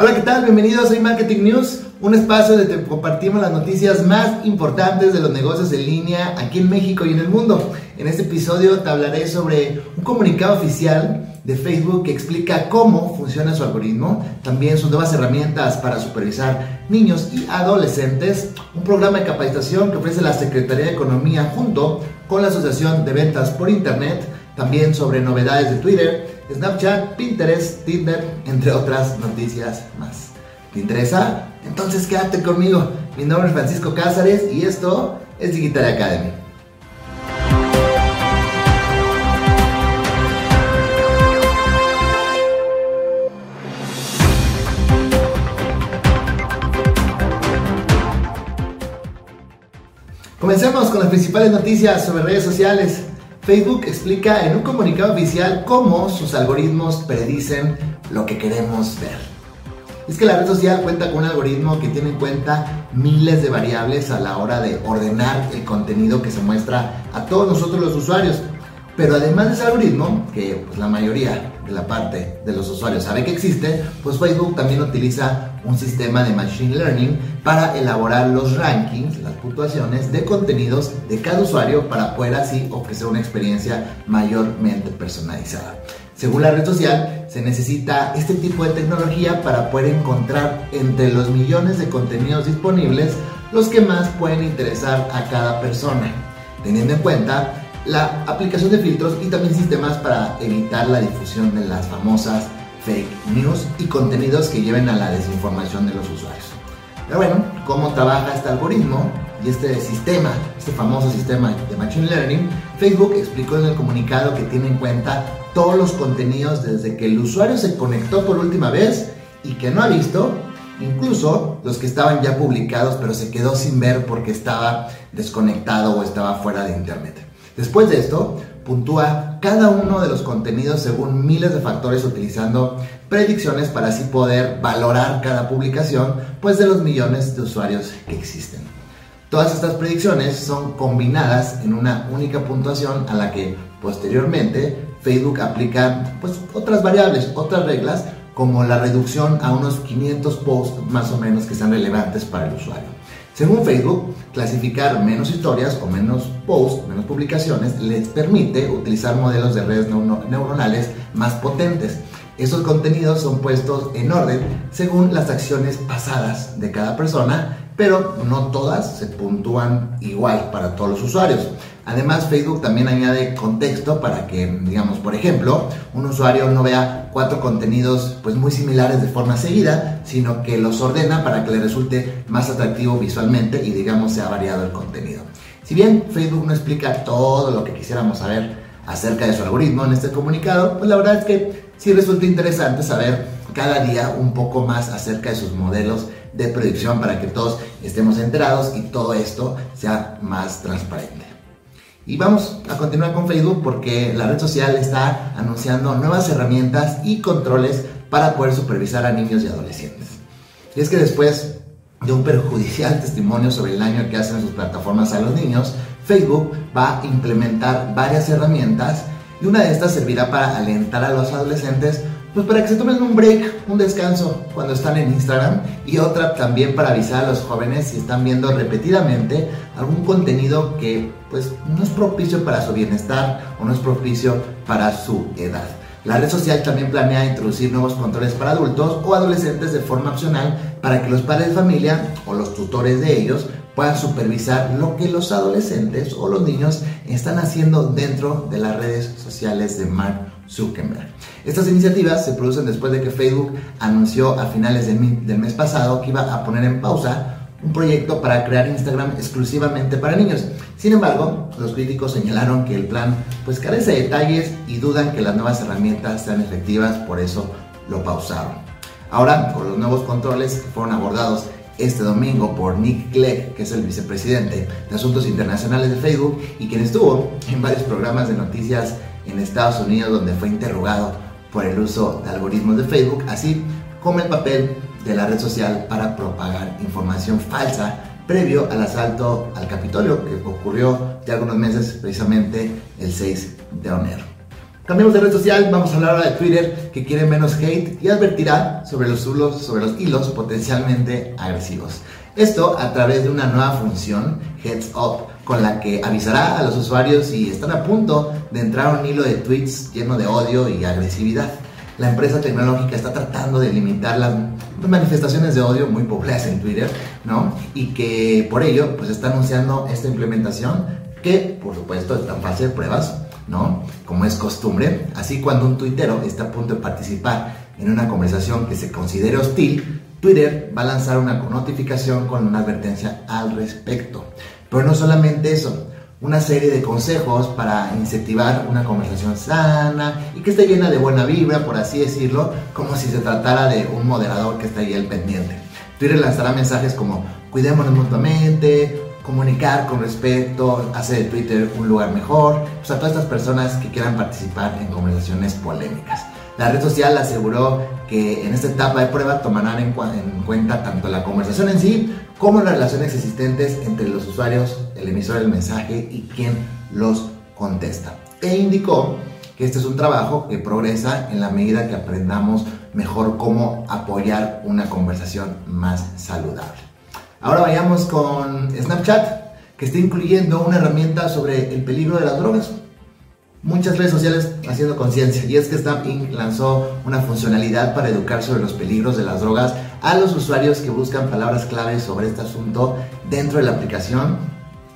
Hola, ¿qué tal? Bienvenidos a Marketing News, un espacio donde compartimos las noticias más importantes de los negocios en línea aquí en México y en el mundo. En este episodio te hablaré sobre un comunicado oficial de Facebook que explica cómo funciona su algoritmo, también sus nuevas herramientas para supervisar niños y adolescentes, un programa de capacitación que ofrece la Secretaría de Economía junto con la Asociación de Ventas por Internet, también sobre novedades de Twitter, Snapchat, Pinterest, Tinder, entre otras noticias más. ¿Te interesa? Entonces quédate conmigo. Mi nombre es Francisco Cázares y esto es Digital Academy. Comencemos con las principales noticias sobre redes sociales. Facebook explica en un comunicado oficial cómo sus algoritmos predicen lo que queremos ver. Es que la red social cuenta con un algoritmo que tiene en cuenta miles de variables a la hora de ordenar el contenido que se muestra a todos nosotros los usuarios. Pero además de ese algoritmo, que pues, la mayoría de la parte de los usuarios sabe que existe, pues Facebook también utiliza un sistema de machine learning para elaborar los rankings, las puntuaciones de contenidos de cada usuario para poder así ofrecer una experiencia mayormente personalizada. Según la red social, se necesita este tipo de tecnología para poder encontrar entre los millones de contenidos disponibles los que más pueden interesar a cada persona, teniendo en cuenta la aplicación de filtros y también sistemas para evitar la difusión de las famosas fake news y contenidos que lleven a la desinformación de los usuarios. Pero bueno, ¿cómo trabaja este algoritmo y este sistema, este famoso sistema de Machine Learning? Facebook explicó en el comunicado que tiene en cuenta todos los contenidos desde que el usuario se conectó por última vez y que no ha visto, incluso los que estaban ya publicados pero se quedó sin ver porque estaba desconectado o estaba fuera de internet. Después de esto, puntúa cada uno de los contenidos según miles de factores utilizando predicciones para así poder valorar cada publicación pues de los millones de usuarios que existen. Todas estas predicciones son combinadas en una única puntuación a la que posteriormente Facebook aplica pues otras variables, otras reglas como la reducción a unos 500 posts más o menos que sean relevantes para el usuario. Según Facebook, clasificar menos historias o menos posts, menos publicaciones, les permite utilizar modelos de redes neuronales más potentes. Esos contenidos son puestos en orden según las acciones pasadas de cada persona pero no todas se puntúan igual para todos los usuarios. Además, Facebook también añade contexto para que, digamos, por ejemplo, un usuario no vea cuatro contenidos pues muy similares de forma seguida, sino que los ordena para que le resulte más atractivo visualmente y digamos sea variado el contenido. Si bien Facebook no explica todo lo que quisiéramos saber acerca de su algoritmo en este comunicado, pues la verdad es que sí resulta interesante saber cada día un poco más acerca de sus modelos de predicción para que todos estemos enterados y todo esto sea más transparente. Y vamos a continuar con Facebook porque la red social está anunciando nuevas herramientas y controles para poder supervisar a niños y adolescentes. Y es que después de un perjudicial testimonio sobre el daño que hacen en sus plataformas a los niños, Facebook va a implementar varias herramientas y una de estas servirá para alentar a los adolescentes pues para que se tomen un break, un descanso cuando están en Instagram y otra también para avisar a los jóvenes si están viendo repetidamente algún contenido que pues no es propicio para su bienestar o no es propicio para su edad. La red social también planea introducir nuevos controles para adultos o adolescentes de forma opcional para que los padres de familia o los tutores de ellos puedan supervisar lo que los adolescentes o los niños están haciendo dentro de las redes sociales de Mark Zuckerberg. Estas iniciativas se producen después de que Facebook anunció a finales del, mes pasado que iba a poner en pausa un proyecto para crear Instagram exclusivamente para niños. Sin embargo, los críticos señalaron que el plan pues carece de detalles y dudan que las nuevas herramientas sean efectivas, por eso lo pausaron. Ahora, con los nuevos controles que fueron abordados este domingo por Nick Clegg, que es el vicepresidente de Asuntos Internacionales de Facebook y quien estuvo en varios programas de noticias en Estados Unidos donde fue interrogado por el uso de algoritmos de Facebook, así como el papel de la red social para propagar información falsa previo al asalto al Capitolio que ocurrió de algunos meses, precisamente el 6 de enero. Cambiemos de red social, vamos a hablar ahora de Twitter, que quiere menos hate y advertirá sobre los, hilos, sobre los hilos potencialmente agresivos. Esto a través de una nueva función, Heads Up, con la que avisará a los usuarios si están a punto de entrar a un hilo de tweets lleno de odio y agresividad. La empresa tecnológica está tratando de limitar las manifestaciones de odio muy populares en Twitter, ¿no? Y que por ello, pues está anunciando esta implementación que, por supuesto, en fase de pruebas ¿no? Como es costumbre. Así cuando un tuitero está a punto de participar en una conversación que se considere hostil, Twitter va a lanzar una notificación con una advertencia al respecto. Pero no solamente eso, una serie de consejos para incentivar una conversación sana y que esté llena de buena vibra, por así decirlo, como si se tratara de un moderador que está ahí al pendiente. Twitter lanzará mensajes como cuidémonos mutuamente, comunicar con respecto, hacer de Twitter un lugar mejor, pues a todas estas personas que quieran participar en conversaciones polémicas. La red social aseguró que en esta etapa de prueba tomarán en, en, cuenta tanto la conversación en sí como las relaciones existentes entre los usuarios, el emisor del mensaje y quien los contesta. E indicó que este es un trabajo que progresa en la medida que aprendamos mejor cómo apoyar una conversación más saludable. Ahora vayamos con Snapchat, que está incluyendo una herramienta sobre el peligro de las drogas. Muchas redes sociales haciendo conciencia, y es que Snap Inc. lanzó una funcionalidad para educar sobre los peligros de las drogas a los usuarios que buscan palabras claves sobre este asunto dentro de la aplicación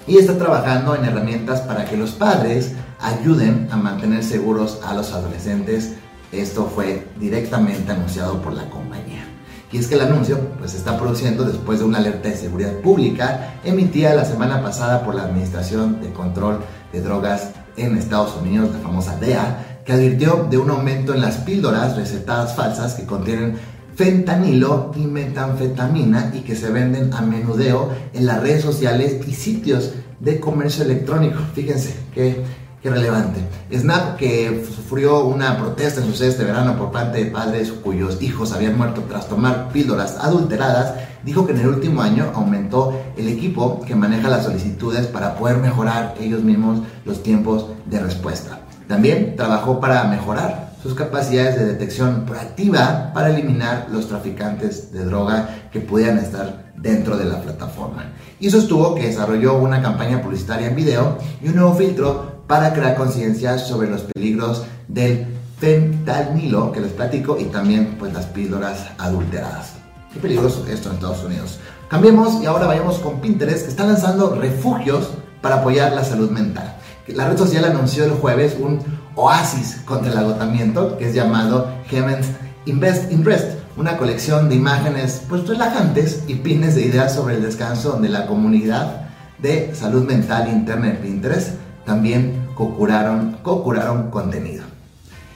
y está trabajando en herramientas para que los padres ayuden a mantener seguros a los adolescentes. Esto fue directamente anunciado por la compañía. Y es que el anuncio pues, se está produciendo después de una alerta de seguridad pública emitida la semana pasada por la Administración de Control de Drogas en Estados Unidos, la famosa DEA, que advirtió de un aumento en las píldoras recetadas falsas que contienen fentanilo y metanfetamina y que se venden a menudeo en las redes sociales y sitios de comercio electrónico. Fíjense que Qué relevante. Snap, que sufrió una protesta en su sede este verano por parte de padres cuyos hijos habían muerto tras tomar píldoras adulteradas, dijo que en el último año aumentó el equipo que maneja las solicitudes para poder mejorar ellos mismos los tiempos de respuesta. También trabajó para mejorar sus capacidades de detección proactiva para eliminar los traficantes de droga que pudieran estar dentro de la plataforma. Y sostuvo que desarrolló una campaña publicitaria en video y un nuevo filtro para crear conciencia sobre los peligros del fentanilo que les platico y también pues las píldoras adulteradas. Qué peligroso esto en Estados Unidos. Cambiemos y ahora vayamos con Pinterest que está lanzando refugios para apoyar la salud mental. La red social anunció el jueves un oasis contra el agotamiento que es llamado Heaven's Invest in Rest, una colección de imágenes pues relajantes y pines de ideas sobre el descanso donde la comunidad de salud mental interna de Pinterest también co-curaron, contenido.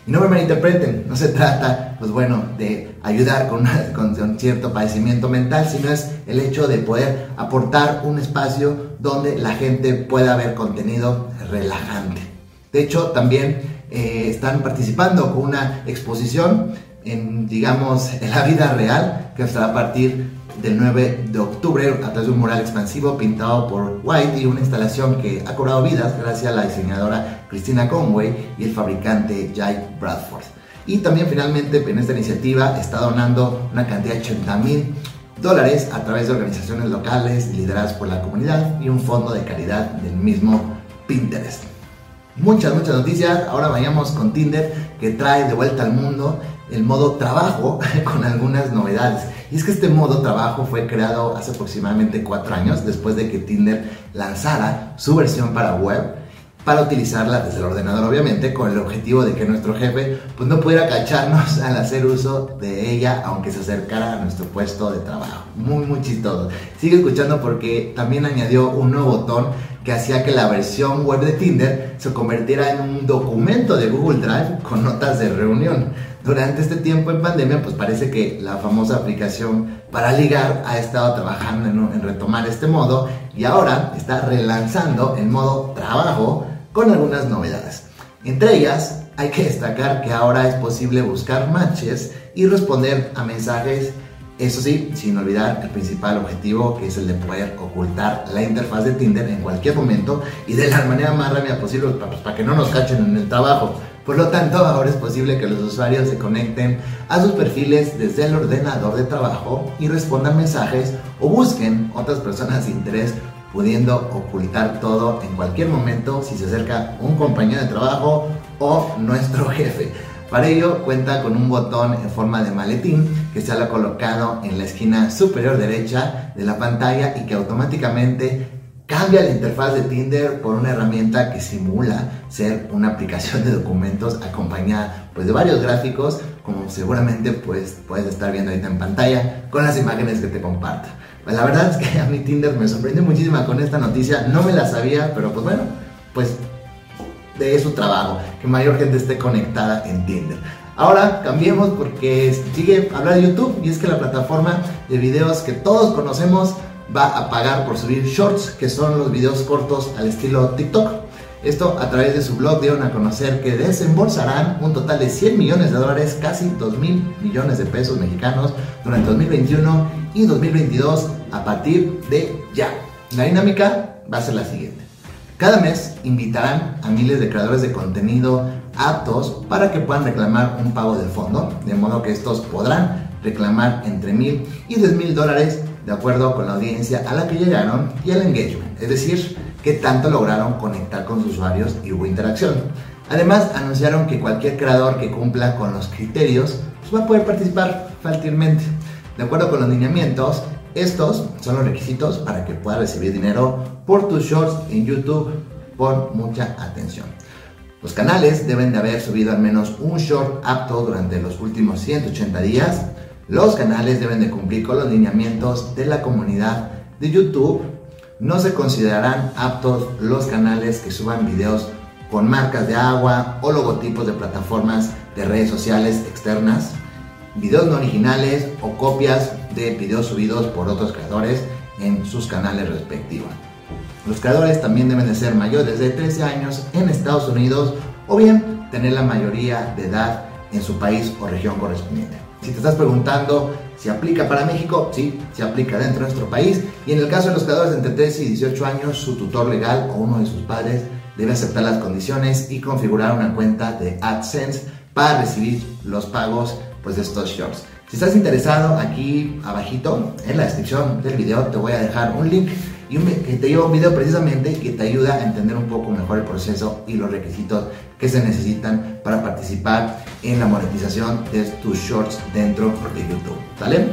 Y no me malinterpreten, no se trata, pues bueno, de ayudar con, con, un cierto padecimiento mental, sino es el hecho de poder aportar un espacio donde la gente pueda ver contenido relajante. De hecho, también eh, están participando con una exposición en, digamos, en la vida real, que estará a partir del 9 de octubre a través de un mural expansivo pintado por White y una instalación que ha cobrado vidas gracias a la diseñadora Christina Conway y el fabricante Jake Bradford. Y también finalmente en esta iniciativa está donando una cantidad de 80 mil dólares a través de organizaciones locales lideradas por la comunidad y un fondo de caridad del mismo Pinterest. Muchas, muchas noticias. Ahora vayamos con Tinder que trae de vuelta al mundo el modo trabajo con algunas novedades. Y es que este modo trabajo fue creado hace aproximadamente cuatro años después de que Tinder lanzara su versión para web para utilizarla desde el ordenador obviamente con el objetivo de que nuestro jefe pues no pudiera cacharnos al hacer uso de ella aunque se acercara a nuestro puesto de trabajo. Muy muy chistoso. Sigue escuchando porque también añadió un nuevo botón que hacía que la versión web de Tinder se convirtiera en un documento de Google Drive con notas de reunión. Durante este tiempo en pandemia, pues parece que la famosa aplicación para ligar ha estado trabajando en, en retomar este modo y ahora está relanzando el modo trabajo con algunas novedades. Entre ellas, hay que destacar que ahora es posible buscar matches y responder a mensajes eso sí, sin olvidar el principal objetivo que es el de poder ocultar la interfaz de Tinder en cualquier momento y de la manera más rápida posible pues, para que no nos cachen en el trabajo. Por lo tanto, ahora es posible que los usuarios se conecten a sus perfiles desde el ordenador de trabajo y respondan mensajes o busquen otras personas de interés pudiendo ocultar todo en cualquier momento si se acerca un compañero de trabajo o nuestro jefe. Para ello cuenta con un botón en forma de maletín que se ha colocado en la esquina superior derecha de la pantalla y que automáticamente cambia la interfaz de Tinder por una herramienta que simula ser una aplicación de documentos acompañada pues, de varios gráficos como seguramente pues, puedes estar viendo ahorita en pantalla con las imágenes que te comparto. Pues, la verdad es que a mi Tinder me sorprendió muchísimo con esta noticia, no me la sabía, pero pues bueno, pues de su trabajo, que mayor gente esté conectada en Tinder. Ahora cambiemos porque sigue hablar de YouTube y es que la plataforma de videos que todos conocemos va a pagar por subir shorts, que son los videos cortos al estilo TikTok. Esto a través de su blog dieron a conocer que desembolsarán un total de 100 millones de dólares, casi 2 mil millones de pesos mexicanos durante 2021 y 2022 a partir de ya. La dinámica va a ser la siguiente. Cada mes invitarán a miles de creadores de contenido aptos para que puedan reclamar un pago de fondo, de modo que estos podrán reclamar entre mil y 10 mil dólares de acuerdo con la audiencia a la que llegaron y el engagement, es decir, qué tanto lograron conectar con sus usuarios y hubo interacción. Además, anunciaron que cualquier creador que cumpla con los criterios pues, va a poder participar fácilmente. De acuerdo con los lineamientos, estos son los requisitos para que puedas recibir dinero por tus shorts en YouTube. Pon mucha atención. Los canales deben de haber subido al menos un short apto durante los últimos 180 días. Los canales deben de cumplir con los lineamientos de la comunidad de YouTube no se considerarán aptos los canales que suban videos con marcas de agua o logotipos de plataformas de redes sociales externas, videos no originales o copias de videos subidos por otros creadores en sus canales respectivos. Los creadores también deben de ser mayores de 13 años en Estados Unidos o bien tener la mayoría de edad en su país o región correspondiente. Si te estás preguntando si aplica para México, sí, se aplica dentro de nuestro país. Y en el caso de los creadores entre 13 y 18 años, su tutor legal o uno de sus padres debe aceptar las condiciones y configurar una cuenta de AdSense para recibir los pagos pues, de estos shorts. Si estás interesado, aquí abajito en la descripción del video te voy a dejar un link y que te lleva un video precisamente que te ayuda a entender un poco mejor el proceso y los requisitos que se necesitan para participar en la monetización de tus shorts dentro de YouTube. ¿Sale?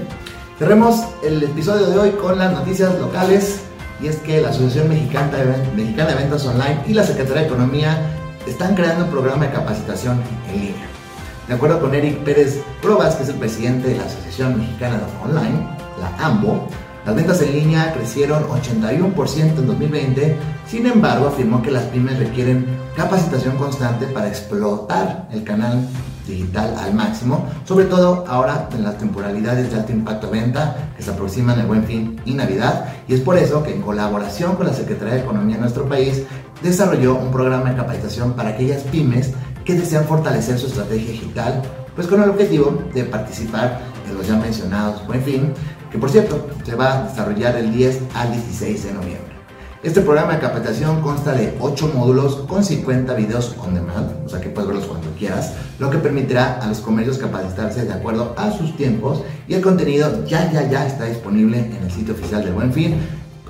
Cerremos el episodio de hoy con las noticias locales y es que la Asociación Mexicana de, Mexicana de Ventas Online y la Secretaría de Economía están creando un programa de capacitación en línea. De acuerdo con Eric Pérez Probas, que es el presidente de la Asociación Mexicana de Online, la AMBO, las ventas en línea crecieron 81% en 2020, sin embargo afirmó que las pymes requieren capacitación constante para explotar el canal digital al máximo, sobre todo ahora en las temporalidades de alto impacto venta que se aproximan el Buen Fin y Navidad, y es por eso que en colaboración con la Secretaría de Economía de nuestro país desarrolló un programa de capacitación para aquellas pymes que desean fortalecer su estrategia digital, pues con el objetivo de participar en los ya mencionados Buen Fin, que por cierto se va a desarrollar el 10 al 16 de noviembre. Este programa de capacitación consta de 8 módulos con 50 videos on demand, o sea que puedes verlos cuando quieras, lo que permitirá a los comercios capacitarse de acuerdo a sus tiempos y el contenido ya ya ya está disponible en el sitio oficial de Buen Fin,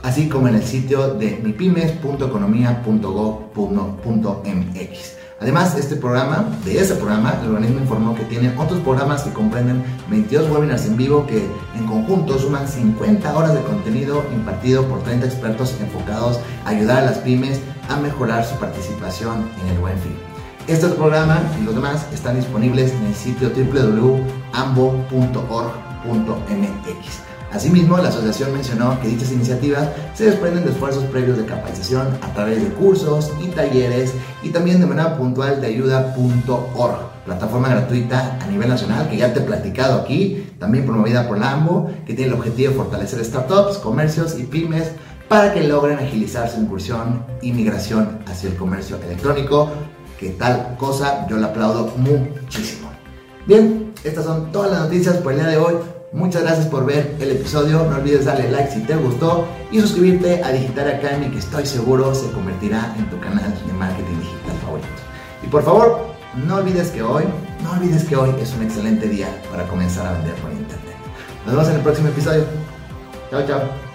así como en el sitio de mipymes.economia.gov.mx. Además, este programa, de ese programa, el organismo informó que tiene otros programas que comprenden 22 webinars en vivo que en conjunto suman 50 horas de contenido impartido por 30 expertos enfocados a ayudar a las pymes a mejorar su participación en el buen fin. Este programa y los demás están disponibles en el sitio www.ambo.org.mx. Asimismo, la asociación mencionó que dichas iniciativas se desprenden de esfuerzos previos de capacitación a través de cursos y talleres y también de manera puntual de ayuda.org, plataforma gratuita a nivel nacional que ya te he platicado aquí, también promovida por la AMBO, que tiene el objetivo de fortalecer startups, comercios y pymes para que logren agilizar su incursión y migración hacia el comercio electrónico, que tal cosa yo le aplaudo muchísimo. Bien, estas son todas las noticias por el día de hoy. Muchas gracias por ver el episodio. No olvides darle like si te gustó y suscribirte a Digital Academy que estoy seguro se convertirá en tu canal de marketing digital favorito. Y por favor, no olvides que hoy, no olvides que hoy es un excelente día para comenzar a vender por internet. Nos vemos en el próximo episodio. Chao, chao.